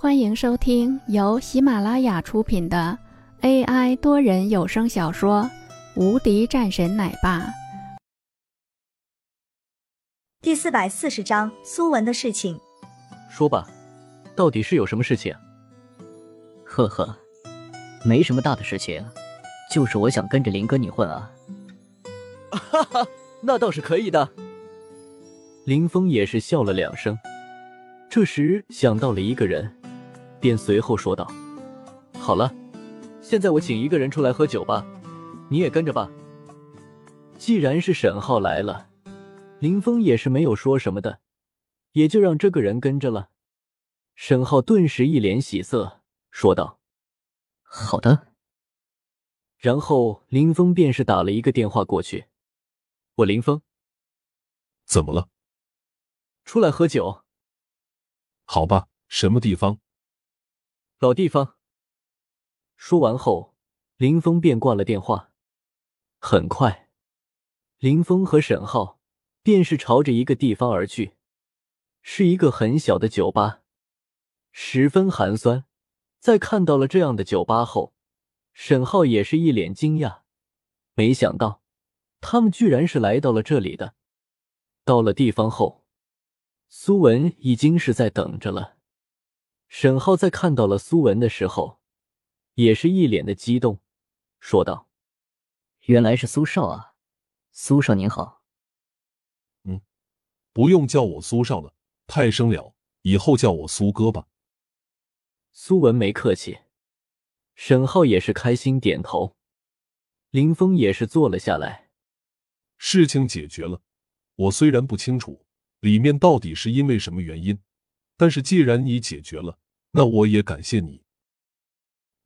欢迎收听由喜马拉雅出品的 AI 多人有声小说《无敌战神奶爸》第四百四十章苏文的事情。说吧，到底是有什么事情？呵呵，没什么大的事情，就是我想跟着林哥你混啊。哈哈，那倒是可以的。林峰也是笑了两声，这时想到了一个人。便随后说道：“好了，现在我请一个人出来喝酒吧，你也跟着吧。”既然是沈浩来了，林峰也是没有说什么的，也就让这个人跟着了。沈浩顿时一脸喜色，说道：“好的。”然后林峰便是打了一个电话过去：“我林峰，怎么了？出来喝酒？好吧，什么地方？”老地方。说完后，林峰便挂了电话。很快，林峰和沈浩便是朝着一个地方而去，是一个很小的酒吧，十分寒酸。在看到了这样的酒吧后，沈浩也是一脸惊讶，没想到他们居然是来到了这里的。到了地方后，苏文已经是在等着了。沈浩在看到了苏文的时候，也是一脸的激动，说道：“原来是苏少啊，苏少您好。”“嗯，不用叫我苏少了，太生了，以后叫我苏哥吧。”苏文没客气，沈浩也是开心点头。林峰也是坐了下来。事情解决了，我虽然不清楚里面到底是因为什么原因。但是既然你解决了，那我也感谢你。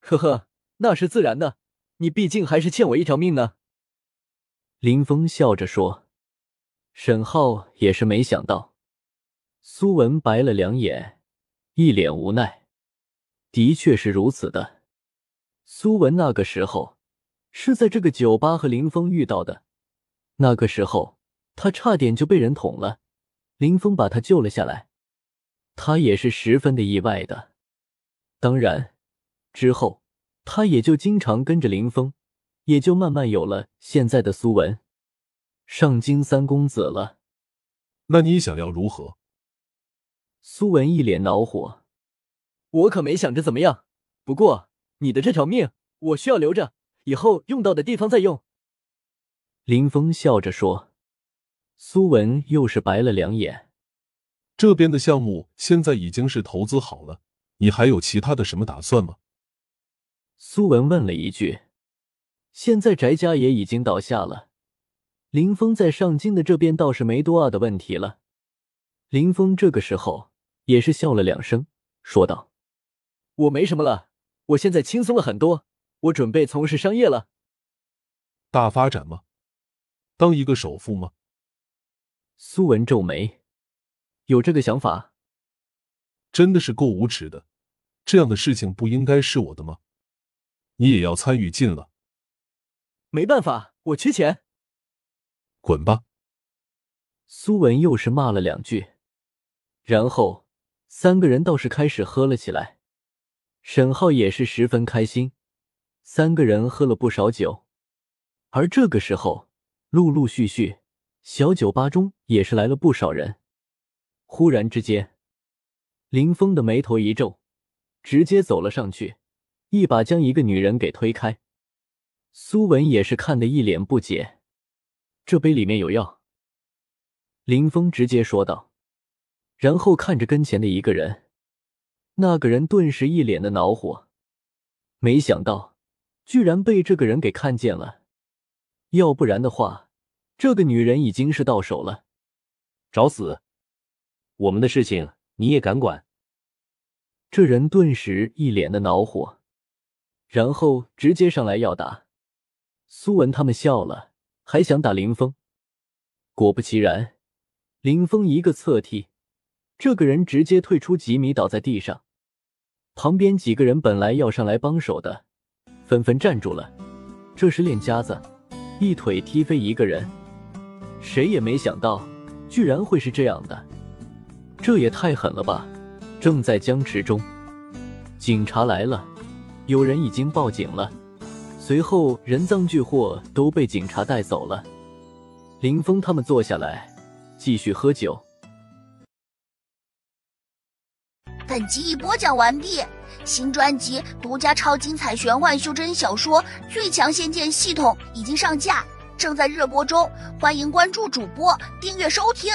呵呵，那是自然的，你毕竟还是欠我一条命呢。林峰笑着说。沈浩也是没想到，苏文白了两眼，一脸无奈。的确是如此的，苏文那个时候是在这个酒吧和林峰遇到的，那个时候他差点就被人捅了，林峰把他救了下来。他也是十分的意外的，当然，之后他也就经常跟着林峰，也就慢慢有了现在的苏文，上京三公子了。那你想要如何？苏文一脸恼火，我可没想着怎么样。不过你的这条命，我需要留着，以后用到的地方再用。林峰笑着说。苏文又是白了两眼。这边的项目现在已经是投资好了，你还有其他的什么打算吗？苏文问了一句。现在翟家也已经倒下了，林峰在上京的这边倒是没多大的问题了。林峰这个时候也是笑了两声，说道：“我没什么了，我现在轻松了很多，我准备从事商业了。大发展吗？当一个首富吗？”苏文皱眉。有这个想法，真的是够无耻的！这样的事情不应该是我的吗？你也要参与进了？没办法，我缺钱。滚吧！苏文又是骂了两句，然后三个人倒是开始喝了起来。沈浩也是十分开心，三个人喝了不少酒。而这个时候，陆陆续续，小酒吧中也是来了不少人。忽然之间，林峰的眉头一皱，直接走了上去，一把将一个女人给推开。苏文也是看得一脸不解：“这杯里面有药。”林峰直接说道，然后看着跟前的一个人，那个人顿时一脸的恼火，没想到居然被这个人给看见了，要不然的话，这个女人已经是到手了，找死！我们的事情你也敢管？这人顿时一脸的恼火，然后直接上来要打。苏文他们笑了，还想打林峰，果不其然，林峰一个侧踢，这个人直接退出几米倒在地上。旁边几个人本来要上来帮手的，纷纷站住了。这时练家子一腿踢飞一个人，谁也没想到，居然会是这样的。这也太狠了吧！正在僵持中，警察来了，有人已经报警了。随后，人赃俱获都被警察带走了。林峰他们坐下来，继续喝酒。本集已播讲完毕，新专辑独家超精彩玄幻修真小说《最强仙剑系统》已经上架，正在热播中，欢迎关注主播，订阅收听。